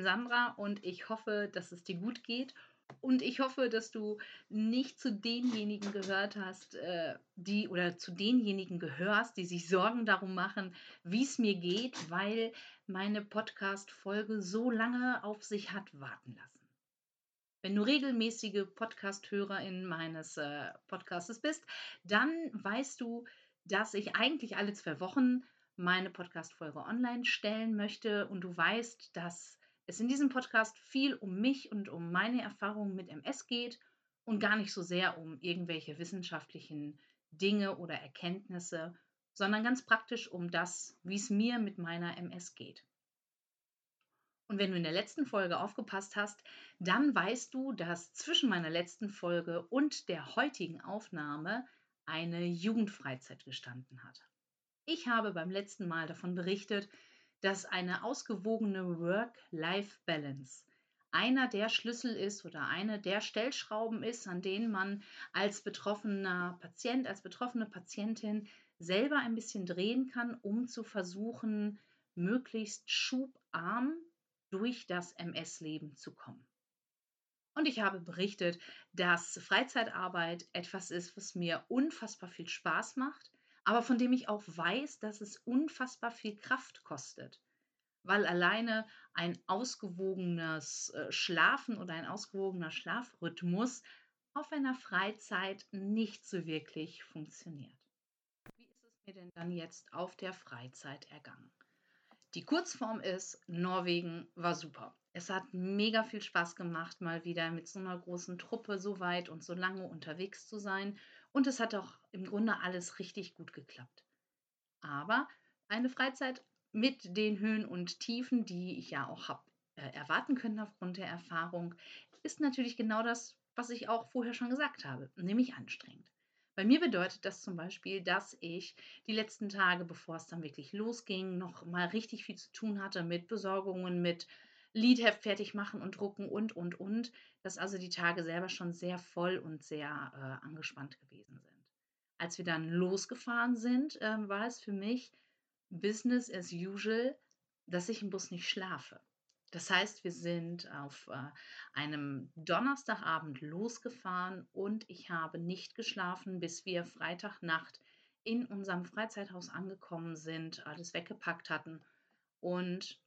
bin Sandra und ich hoffe, dass es dir gut geht. Und ich hoffe, dass du nicht zu denjenigen gehört hast, äh, die oder zu denjenigen gehörst, die sich Sorgen darum machen, wie es mir geht, weil meine Podcast-Folge so lange auf sich hat warten lassen. Wenn du regelmäßige Podcast-Hörerin meines äh, Podcastes bist, dann weißt du, dass ich eigentlich alle zwei Wochen meine Podcast-Folge online stellen möchte und du weißt, dass es in diesem Podcast viel um mich und um meine Erfahrungen mit MS geht und gar nicht so sehr um irgendwelche wissenschaftlichen Dinge oder Erkenntnisse, sondern ganz praktisch um das, wie es mir mit meiner MS geht. Und wenn du in der letzten Folge aufgepasst hast, dann weißt du, dass zwischen meiner letzten Folge und der heutigen Aufnahme eine Jugendfreizeit gestanden hat. Ich habe beim letzten Mal davon berichtet, dass eine ausgewogene Work-Life-Balance einer der Schlüssel ist oder eine der Stellschrauben ist, an denen man als betroffener Patient, als betroffene Patientin selber ein bisschen drehen kann, um zu versuchen, möglichst schubarm durch das MS-Leben zu kommen. Und ich habe berichtet, dass Freizeitarbeit etwas ist, was mir unfassbar viel Spaß macht, aber von dem ich auch weiß, dass es unfassbar viel Kraft kostet, weil alleine ein ausgewogenes äh, Schlafen oder ein ausgewogener Schlafrhythmus auf einer Freizeit nicht so wirklich funktioniert. Wie ist es mir denn dann jetzt auf der Freizeit ergangen? Die Kurzform ist, Norwegen war super. Es hat mega viel Spaß gemacht, mal wieder mit so einer großen Truppe so weit und so lange unterwegs zu sein. Und es hat auch im Grunde alles richtig gut geklappt. Aber eine Freizeit mit den Höhen und Tiefen, die ich ja auch habe äh, erwarten können aufgrund der Erfahrung, ist natürlich genau das, was ich auch vorher schon gesagt habe, nämlich anstrengend. Bei mir bedeutet das zum Beispiel, dass ich die letzten Tage, bevor es dann wirklich losging, noch mal richtig viel zu tun hatte mit Besorgungen, mit Liedheft fertig machen und drucken und, und, und, dass also die Tage selber schon sehr voll und sehr äh, angespannt gewesen sind. Als wir dann losgefahren sind, äh, war es für mich Business as usual, dass ich im Bus nicht schlafe. Das heißt, wir sind auf äh, einem Donnerstagabend losgefahren und ich habe nicht geschlafen, bis wir Freitagnacht in unserem Freizeithaus angekommen sind, alles weggepackt hatten und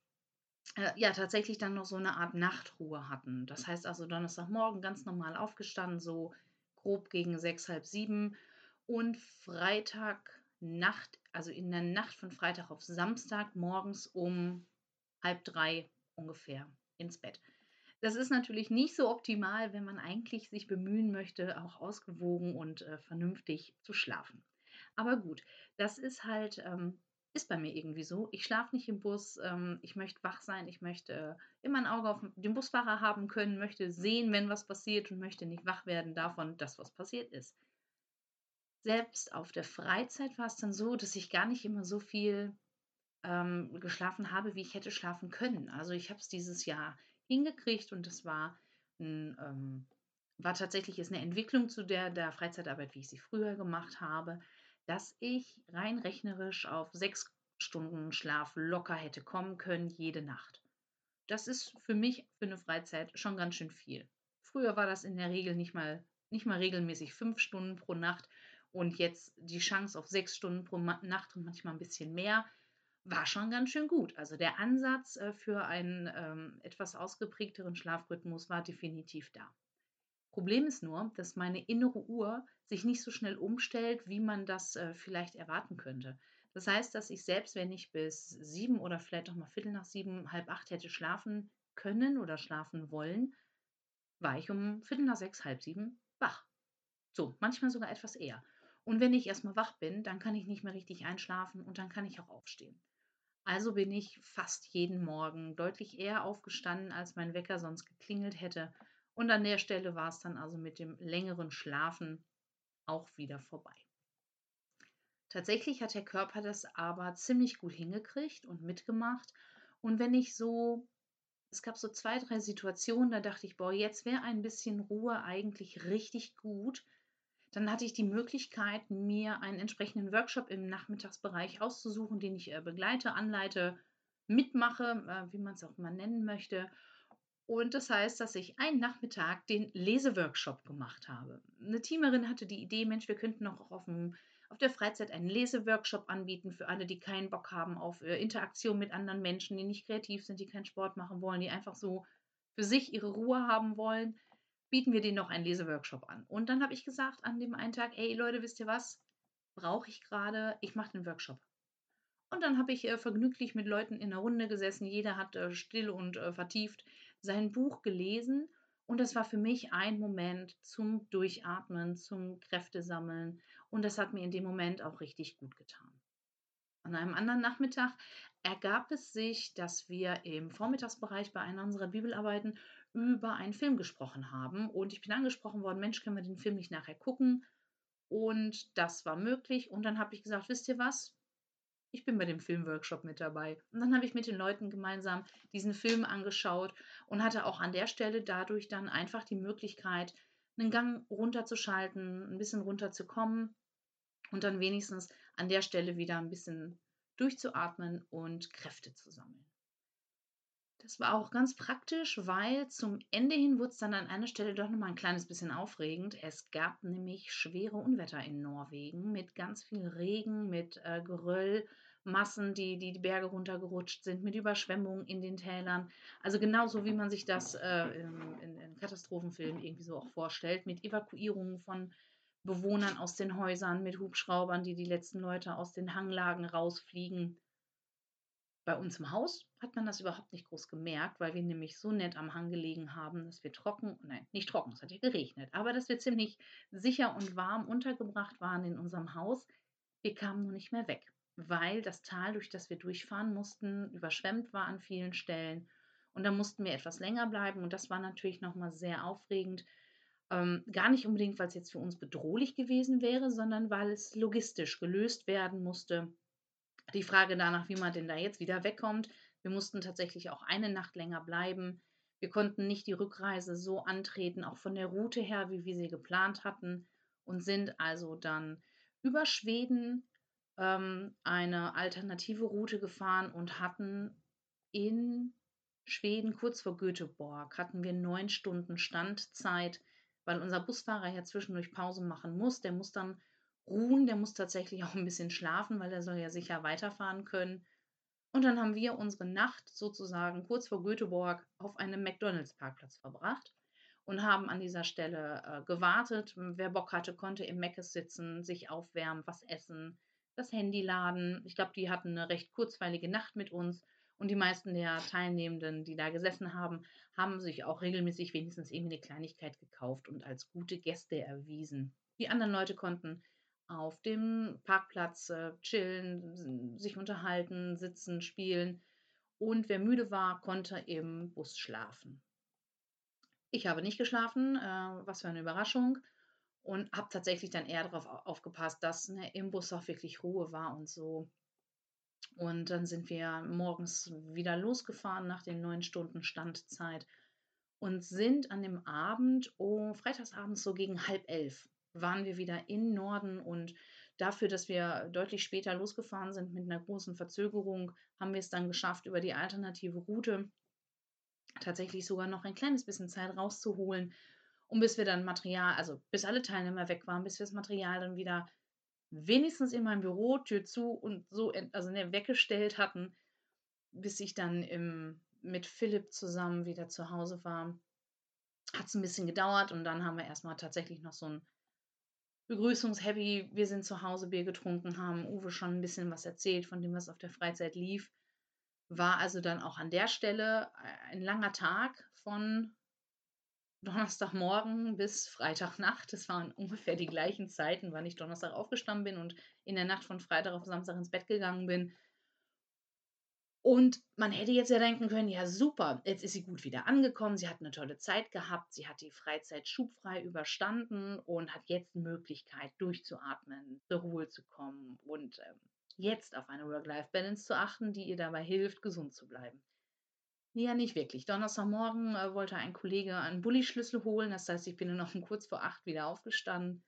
ja, tatsächlich dann noch so eine Art Nachtruhe hatten. Das heißt also Donnerstagmorgen ganz normal aufgestanden, so grob gegen sechs, halb sieben und Freitagnacht, also in der Nacht von Freitag auf Samstag morgens um halb drei ungefähr ins Bett. Das ist natürlich nicht so optimal, wenn man eigentlich sich bemühen möchte, auch ausgewogen und äh, vernünftig zu schlafen. Aber gut, das ist halt ähm, ist bei mir irgendwie so. Ich schlafe nicht im Bus, ähm, ich möchte wach sein, ich möchte äh, immer ein Auge auf den Busfahrer haben können, möchte sehen, wenn was passiert und möchte nicht wach werden davon, dass was passiert ist. Selbst auf der Freizeit war es dann so, dass ich gar nicht immer so viel ähm, geschlafen habe, wie ich hätte schlafen können. Also ich habe es dieses Jahr hingekriegt und das war ein, ähm, war tatsächlich ist eine Entwicklung zu der, der Freizeitarbeit, wie ich sie früher gemacht habe dass ich rein rechnerisch auf sechs Stunden Schlaf locker hätte kommen können, jede Nacht. Das ist für mich für eine Freizeit schon ganz schön viel. Früher war das in der Regel nicht mal, nicht mal regelmäßig fünf Stunden pro Nacht und jetzt die Chance auf sechs Stunden pro Nacht und manchmal ein bisschen mehr war schon ganz schön gut. Also der Ansatz äh, für einen ähm, etwas ausgeprägteren Schlafrhythmus war definitiv da. Problem ist nur, dass meine innere Uhr sich nicht so schnell umstellt, wie man das äh, vielleicht erwarten könnte. Das heißt, dass ich selbst, wenn ich bis sieben oder vielleicht auch mal Viertel nach sieben, halb acht hätte schlafen können oder schlafen wollen, war ich um Viertel nach sechs, halb sieben wach. So, manchmal sogar etwas eher. Und wenn ich erstmal wach bin, dann kann ich nicht mehr richtig einschlafen und dann kann ich auch aufstehen. Also bin ich fast jeden Morgen deutlich eher aufgestanden, als mein Wecker sonst geklingelt hätte und an der Stelle war es dann also mit dem längeren Schlafen auch wieder vorbei. Tatsächlich hat der Körper das aber ziemlich gut hingekriegt und mitgemacht. Und wenn ich so, es gab so zwei, drei Situationen, da dachte ich, boah, jetzt wäre ein bisschen Ruhe eigentlich richtig gut. Dann hatte ich die Möglichkeit, mir einen entsprechenden Workshop im Nachmittagsbereich auszusuchen, den ich äh, begleite, anleite, mitmache, äh, wie man es auch mal nennen möchte. Und das heißt, dass ich einen Nachmittag den Leseworkshop gemacht habe. Eine Teamerin hatte die Idee, Mensch, wir könnten noch auf, dem, auf der Freizeit einen Leseworkshop anbieten für alle, die keinen Bock haben auf äh, Interaktion mit anderen Menschen, die nicht kreativ sind, die keinen Sport machen wollen, die einfach so für sich ihre Ruhe haben wollen, bieten wir denen noch einen Leseworkshop an. Und dann habe ich gesagt an dem einen Tag, ey Leute, wisst ihr was? Brauche ich gerade, ich mache den Workshop. Und dann habe ich äh, vergnüglich mit Leuten in der Runde gesessen. Jeder hat äh, still und äh, vertieft sein Buch gelesen. Und das war für mich ein Moment zum Durchatmen, zum Kräftesammeln. Und das hat mir in dem Moment auch richtig gut getan. An einem anderen Nachmittag ergab es sich, dass wir im Vormittagsbereich bei einer unserer Bibelarbeiten über einen Film gesprochen haben. Und ich bin angesprochen worden, Mensch, können wir den Film nicht nachher gucken? Und das war möglich. Und dann habe ich gesagt, wisst ihr was? Ich bin bei dem Filmworkshop mit dabei. Und dann habe ich mit den Leuten gemeinsam diesen Film angeschaut und hatte auch an der Stelle dadurch dann einfach die Möglichkeit, einen Gang runterzuschalten, ein bisschen runterzukommen und dann wenigstens an der Stelle wieder ein bisschen durchzuatmen und Kräfte zu sammeln. Das war auch ganz praktisch, weil zum Ende hin wurde es dann an einer Stelle doch nochmal ein kleines bisschen aufregend. Es gab nämlich schwere Unwetter in Norwegen mit ganz viel Regen, mit äh, Geröll Massen, die, die Berge runtergerutscht sind, mit Überschwemmungen in den Tälern. Also genauso wie man sich das äh, in, in, in Katastrophenfilmen irgendwie so auch vorstellt, mit Evakuierungen von Bewohnern aus den Häusern, mit Hubschraubern, die die letzten Leute aus den Hanglagen rausfliegen. Bei uns im Haus hat man das überhaupt nicht groß gemerkt, weil wir nämlich so nett am Hang gelegen haben, dass wir trocken, nein, nicht trocken, es hat ja geregnet, aber dass wir ziemlich sicher und warm untergebracht waren in unserem Haus. Wir kamen nur nicht mehr weg weil das Tal, durch das wir durchfahren mussten, überschwemmt war an vielen Stellen. Und da mussten wir etwas länger bleiben. Und das war natürlich nochmal sehr aufregend. Ähm, gar nicht unbedingt, weil es jetzt für uns bedrohlich gewesen wäre, sondern weil es logistisch gelöst werden musste. Die Frage danach, wie man denn da jetzt wieder wegkommt. Wir mussten tatsächlich auch eine Nacht länger bleiben. Wir konnten nicht die Rückreise so antreten, auch von der Route her, wie wir sie geplant hatten, und sind also dann über Schweden ähm, eine alternative Route gefahren und hatten in Schweden, kurz vor Göteborg, hatten wir neun Stunden Standzeit, weil unser Busfahrer ja zwischendurch Pause machen muss. Der muss dann ruhen, der muss tatsächlich auch ein bisschen schlafen, weil er soll ja sicher weiterfahren können. Und dann haben wir unsere Nacht sozusagen kurz vor Göteborg auf einem McDonalds-Parkplatz verbracht und haben an dieser Stelle äh, gewartet. Wer Bock hatte, konnte im Meckes sitzen, sich aufwärmen, was essen, das Handy laden. Ich glaube, die hatten eine recht kurzweilige Nacht mit uns. Und die meisten der Teilnehmenden, die da gesessen haben, haben sich auch regelmäßig wenigstens irgendwie eine Kleinigkeit gekauft und als gute Gäste erwiesen. Die anderen Leute konnten auf dem Parkplatz äh, chillen, sich unterhalten, sitzen, spielen. Und wer müde war, konnte im Bus schlafen. Ich habe nicht geschlafen, äh, was für eine Überraschung und habe tatsächlich dann eher darauf aufgepasst, dass ne, im Bus auch wirklich Ruhe war und so. Und dann sind wir morgens wieder losgefahren nach den neun Stunden Standzeit und sind an dem Abend, oh, freitagsabends so gegen halb elf, waren wir wieder in Norden und dafür, dass wir deutlich später losgefahren sind mit einer großen Verzögerung, haben wir es dann geschafft, über die alternative Route tatsächlich sogar noch ein kleines bisschen Zeit rauszuholen und bis wir dann Material, also bis alle Teilnehmer weg waren, bis wir das Material dann wieder wenigstens in meinem Büro, Tür zu und so, also ne, weggestellt hatten, bis ich dann im, mit Philipp zusammen wieder zu Hause war. Hat es ein bisschen gedauert und dann haben wir erstmal tatsächlich noch so ein Begrüßungshappy, wir sind zu Hause Bier getrunken, haben Uwe schon ein bisschen was erzählt von dem, was auf der Freizeit lief. War also dann auch an der Stelle ein langer Tag von Donnerstagmorgen bis Freitagnacht. Das waren ungefähr die gleichen Zeiten, wann ich Donnerstag aufgestanden bin und in der Nacht von Freitag auf Samstag ins Bett gegangen bin. Und man hätte jetzt ja denken können, ja super, jetzt ist sie gut wieder angekommen, sie hat eine tolle Zeit gehabt, sie hat die Freizeit schubfrei überstanden und hat jetzt die Möglichkeit durchzuatmen, zur Ruhe zu kommen und ähm, jetzt auf eine Work-Life-Balance zu achten, die ihr dabei hilft, gesund zu bleiben. Ja, nicht wirklich. Donnerstagmorgen äh, wollte ein Kollege einen Bulli-Schlüssel holen. Das heißt, ich bin noch um kurz vor acht wieder aufgestanden.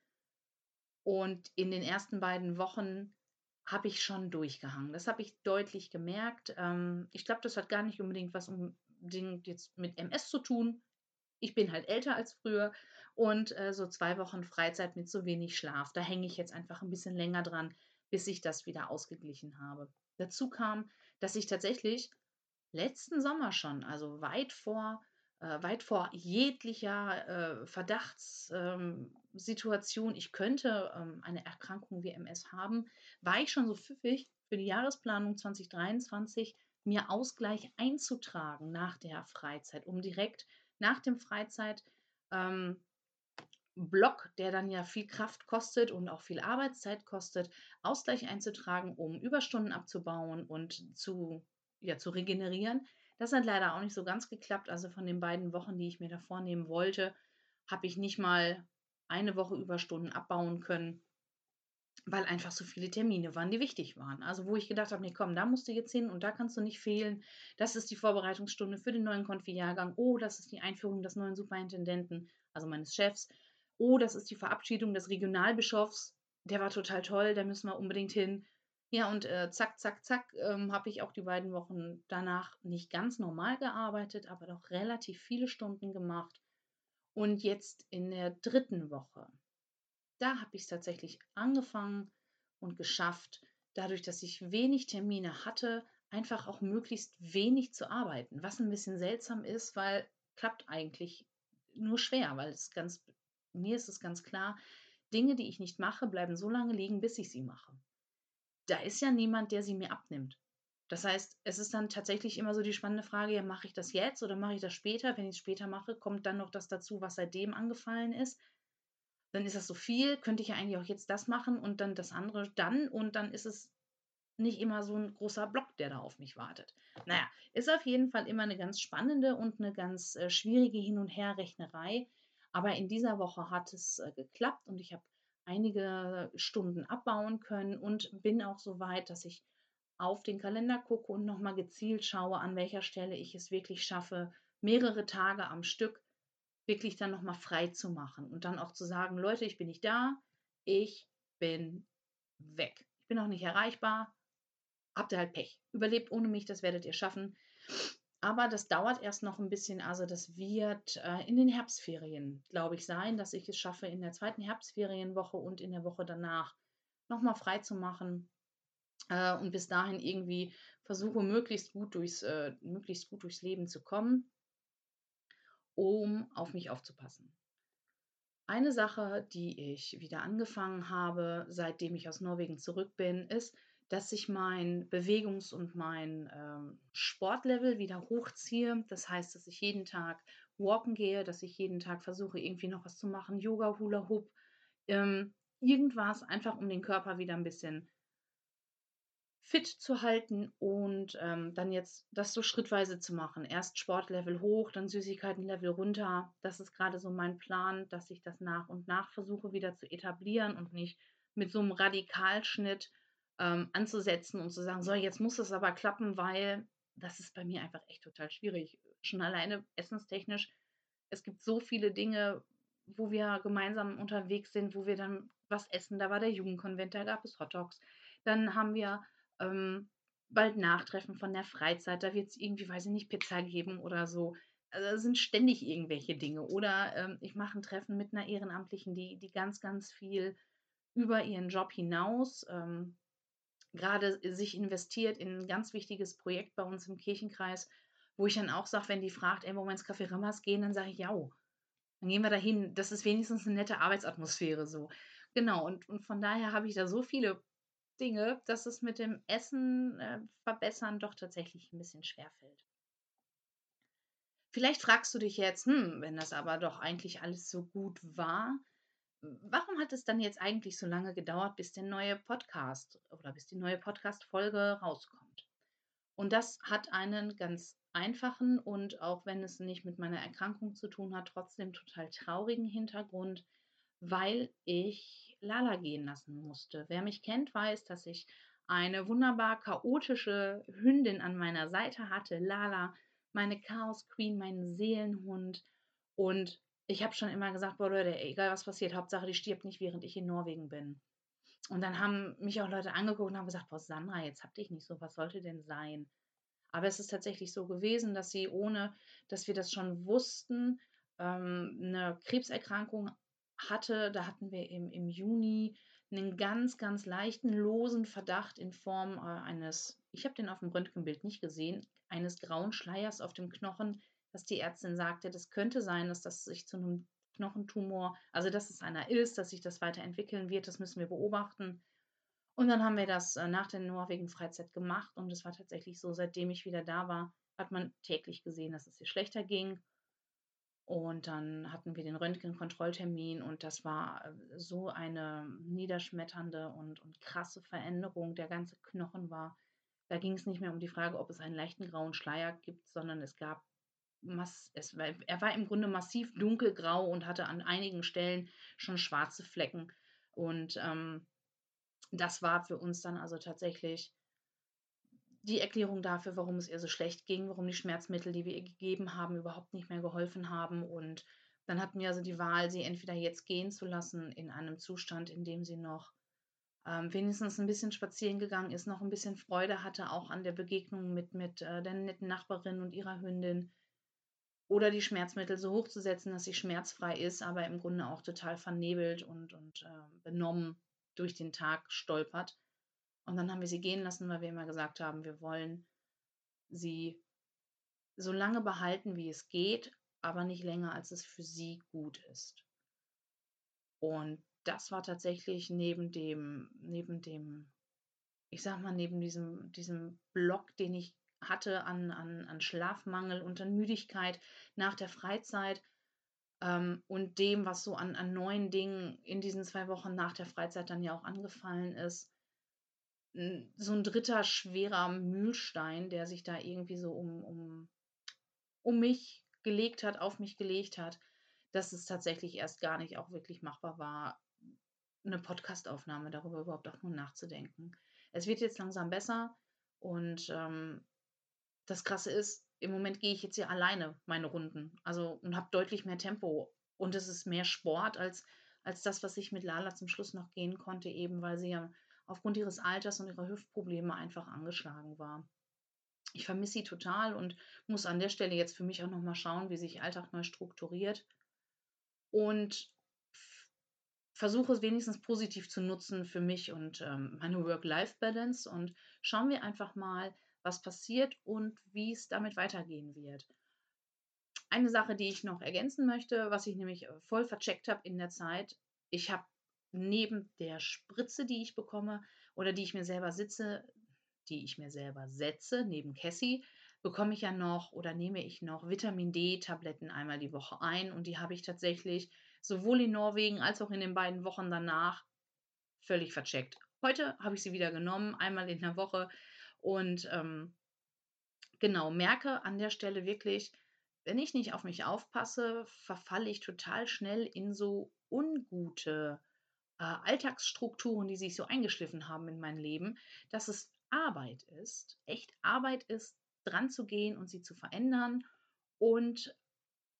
Und in den ersten beiden Wochen habe ich schon durchgehangen. Das habe ich deutlich gemerkt. Ähm, ich glaube, das hat gar nicht unbedingt was unbedingt jetzt mit MS zu tun. Ich bin halt älter als früher und äh, so zwei Wochen Freizeit mit so wenig Schlaf. Da hänge ich jetzt einfach ein bisschen länger dran, bis ich das wieder ausgeglichen habe. Dazu kam, dass ich tatsächlich letzten Sommer schon, also weit vor, äh, weit vor jeglicher äh, Verdachtssituation, ähm, ich könnte ähm, eine Erkrankung wie MS haben, war ich schon so pfiffig für die Jahresplanung 2023 mir Ausgleich einzutragen nach der Freizeit, um direkt nach dem Freizeit ähm, Block, der dann ja viel Kraft kostet und auch viel Arbeitszeit kostet, Ausgleich einzutragen, um Überstunden abzubauen und zu, ja, zu regenerieren. Das hat leider auch nicht so ganz geklappt. Also von den beiden Wochen, die ich mir da vornehmen wollte, habe ich nicht mal eine Woche Überstunden abbauen können, weil einfach so viele Termine waren, die wichtig waren. Also wo ich gedacht habe, nee, komm, da musst du jetzt hin und da kannst du nicht fehlen. Das ist die Vorbereitungsstunde für den neuen Konfi-Jahrgang. Oh, das ist die Einführung des neuen Superintendenten, also meines Chefs oh, das ist die Verabschiedung des Regionalbischofs, der war total toll, da müssen wir unbedingt hin. Ja, und äh, zack, zack, zack, ähm, habe ich auch die beiden Wochen danach nicht ganz normal gearbeitet, aber doch relativ viele Stunden gemacht. Und jetzt in der dritten Woche, da habe ich es tatsächlich angefangen und geschafft, dadurch, dass ich wenig Termine hatte, einfach auch möglichst wenig zu arbeiten. Was ein bisschen seltsam ist, weil klappt eigentlich nur schwer, weil es ganz mir ist es ganz klar, Dinge, die ich nicht mache, bleiben so lange liegen, bis ich sie mache. Da ist ja niemand, der sie mir abnimmt. Das heißt, es ist dann tatsächlich immer so die spannende Frage, ja, mache ich das jetzt oder mache ich das später? Wenn ich es später mache, kommt dann noch das dazu, was seitdem angefallen ist. Dann ist das so viel, könnte ich ja eigentlich auch jetzt das machen und dann das andere dann und dann ist es nicht immer so ein großer Block, der da auf mich wartet. Naja, ist auf jeden Fall immer eine ganz spannende und eine ganz äh, schwierige Hin- und Herrechnerei, aber in dieser Woche hat es äh, geklappt und ich habe einige Stunden abbauen können und bin auch so weit, dass ich auf den Kalender gucke und nochmal gezielt schaue, an welcher Stelle ich es wirklich schaffe, mehrere Tage am Stück wirklich dann nochmal frei zu machen und dann auch zu sagen, Leute, ich bin nicht da, ich bin weg. Ich bin auch nicht erreichbar. Habt ihr halt Pech. Überlebt ohne mich, das werdet ihr schaffen. Aber das dauert erst noch ein bisschen. Also das wird äh, in den Herbstferien, glaube ich, sein, dass ich es schaffe, in der zweiten Herbstferienwoche und in der Woche danach nochmal frei zu machen. Äh, und bis dahin irgendwie versuche, möglichst gut, durchs, äh, möglichst gut durchs Leben zu kommen, um auf mich aufzupassen. Eine Sache, die ich wieder angefangen habe, seitdem ich aus Norwegen zurück bin, ist, dass ich mein Bewegungs- und mein ähm, Sportlevel wieder hochziehe. Das heißt, dass ich jeden Tag walken gehe, dass ich jeden Tag versuche, irgendwie noch was zu machen, Yoga, Hula Hoop, ähm, irgendwas, einfach um den Körper wieder ein bisschen fit zu halten und ähm, dann jetzt das so schrittweise zu machen. Erst Sportlevel hoch, dann Süßigkeitenlevel runter. Das ist gerade so mein Plan, dass ich das nach und nach versuche wieder zu etablieren und nicht mit so einem Radikalschnitt ähm, anzusetzen und zu sagen, so, jetzt muss es aber klappen, weil das ist bei mir einfach echt total schwierig. Schon alleine essenstechnisch. Es gibt so viele Dinge, wo wir gemeinsam unterwegs sind, wo wir dann was essen. Da war der Jugendkonvent, da gab es Hotdogs. Dann haben wir ähm, bald Nachtreffen von der Freizeit. Da wird es irgendwie, weiß ich nicht, Pizza geben oder so. Also es sind ständig irgendwelche Dinge. Oder ähm, ich mache ein Treffen mit einer Ehrenamtlichen, die, die ganz, ganz viel über ihren Job hinaus ähm, gerade sich investiert in ein ganz wichtiges Projekt bei uns im Kirchenkreis, wo ich dann auch sage, wenn die fragt, ey, wollen wir ins Café Rammers gehen, dann sage ich, ja, dann gehen wir dahin. Das ist wenigstens eine nette Arbeitsatmosphäre so. Genau, und, und von daher habe ich da so viele Dinge, dass es mit dem Essen äh, verbessern doch tatsächlich ein bisschen schwer fällt. Vielleicht fragst du dich jetzt, hm, wenn das aber doch eigentlich alles so gut war, warum hat es dann jetzt eigentlich so lange gedauert, bis der neue Podcast oder bis die neue Podcast-Folge rauskommt? Und das hat einen ganz einfachen und auch wenn es nicht mit meiner Erkrankung zu tun hat, trotzdem total traurigen Hintergrund, weil ich Lala gehen lassen musste. Wer mich kennt, weiß, dass ich eine wunderbar chaotische Hündin an meiner Seite hatte, Lala, meine Chaos Queen, meinen Seelenhund. Und ich habe schon immer gesagt, boah Leute, egal was passiert, Hauptsache die stirbt nicht, während ich in Norwegen bin. Und dann haben mich auch Leute angeguckt und haben gesagt: „Boah, Sandra, jetzt hab dich nicht so, was sollte denn sein?“ Aber es ist tatsächlich so gewesen, dass sie, ohne dass wir das schon wussten, ähm, 'ne Krebserkrankung hatte. Da hatten wir im im Juni 'nen ganz, ganz leichten, losen Verdacht in Form, äh, eines ich habe den auf'm Röntgenbild nicht gesehen, eines grauen Schleiers auf dem Knochen, dass die Ärztin sagte, das könnte sein, dass das sich zu 'nem Knochentumor also, dass es einer ist, dass sich das weiterentwickeln wird, das müssen wir beobachten. Und dann haben wir das, äh, nach der Norwegen-Freizeit gemacht und es war tatsächlich so, seitdem ich wieder da war, hat man täglich gesehen, dass es ihr schlechter ging. Und dann hatten wir den Röntgenkontrolltermin und das war, äh, so eine niederschmetternde und und krasse Veränderung. Der ganze Knochen war da ging's nicht mehr um die Frage, ob es einen leichten grauen Schleier gibt, sondern es gab mass es war er war im Grunde massiv dunkelgrau und hatte an einigen Stellen schon schwarze Flecken. Und, ähm, das war für uns dann also tatsächlich die Erklärung dafür, warum es ihr so schlecht ging, warum die Schmerzmittel, die wir ihr gegeben haben, überhaupt nicht mehr geholfen haben. Und dann hatten wir also die Wahl, sie entweder jetzt gehen zu lassen in einem Zustand, in dem sie noch, ähm, wenigstens 'n bisschen spazieren gegangen ist, noch 'n bisschen Freude hatte, auch an der Begegnung mit mit, äh, der netten Nachbarin und ihrer Hündin. Oder die Schmerzmittel so hochzusetzen, dass sie schmerzfrei ist, aber im Grunde auch total vernebelt und und, äh, benommen durch den Tag stolpert. Und dann haben wir sie gehen lassen, weil wir immer gesagt haben, wir wollen sie so lange behalten, wie es geht, aber nicht länger, als es für sie gut ist. Und das war tatsächlich neben dem neben dem ich sage mal, neben diesem diesem Block, den ich hatte an an an Schlafmangel und an Müdigkeit nach der Freizeit, ähm, und dem, was so an an neuen Dingen in diesen 2 Wochen nach der Freizeit dann ja auch angefallen ist so 'n 3. schwerer Mühlstein, der sich da irgendwie so um um um mich gelegt hat auf mich gelegt hat, dass es tatsächlich erst gar nicht auch wirklich machbar war, 'ne Podcastaufnahme darüber überhaupt auch nur nachzudenken. Es wird jetzt langsam besser und, ähm, das Krasse ist, im Moment gehe ich jetzt hier alleine meine Runden, also und habe deutlich mehr Tempo. Und es ist mehr Sport als als das, was ich mit Lala zum Schluss noch gehen konnte, eben weil sie ja aufgrund ihres Alters und ihrer Hüftprobleme einfach angeschlagen war. Ich vermisse sie total und muss an der Stelle jetzt für mich auch noch mal schauen, wie sich Alltag neu strukturiert. Und versuche es wenigstens positiv zu nutzen für mich und, ähm, meine Work-Life-Balance und schauen wir einfach mal, was passiert und wie's damit weitergehen wird. Eine Sache, die ich noch ergänzen möchte, was ich nämlich, äh, voll vercheckt habe in der Zeit: Ich habe neben der Spritze, die ich bekomme oder die ich mir selber sitze die ich mir selber setze, neben Cassie, bekomme ich ja noch oder nehme ich noch Vitamin-D-Tabletten einmal die Woche ein und die habe ich tatsächlich sowohl in Norwegen als auch in den beiden Wochen danach völlig vercheckt. Heute habe ich sie wieder genommen, einmal in der Woche und, ähm, genau, merke an der Stelle wirklich, wenn ich nicht auf mich aufpasse, verfalle ich total schnell in so ungute, äh, Alltagsstrukturen, die sich so eingeschliffen haben in mein Leben, dass es Arbeit ist echt Arbeit ist, dranzugehen und sie zu verändern. Und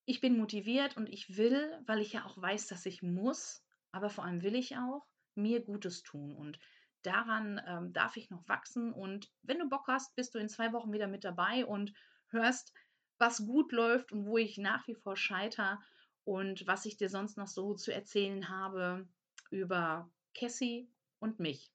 ich bin motiviert und ich will, weil ich ja auch weiß, dass ich muss, aber vor allem will ich auch, mir Gutes tun. Und daran, ähm, darf ich noch wachsen. Und wenn du Bock hast, bist du in 2 Wochen wieder mit dabei und hörst, was gut läuft und wo ich nach wie vor scheitere und was ich dir sonst noch so zu erzählen habe über Cassie und mich.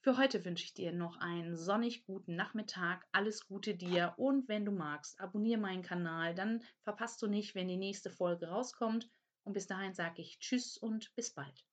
Für heute wünsche ich dir noch einen sonnig guten Nachmittag. Alles Gute dir und wenn du magst, abonniere meinen Kanal, dann verpasst du nicht, wenn die nächste Folge rauskommt. Und bis dahin sage ich Tschüss und bis bald.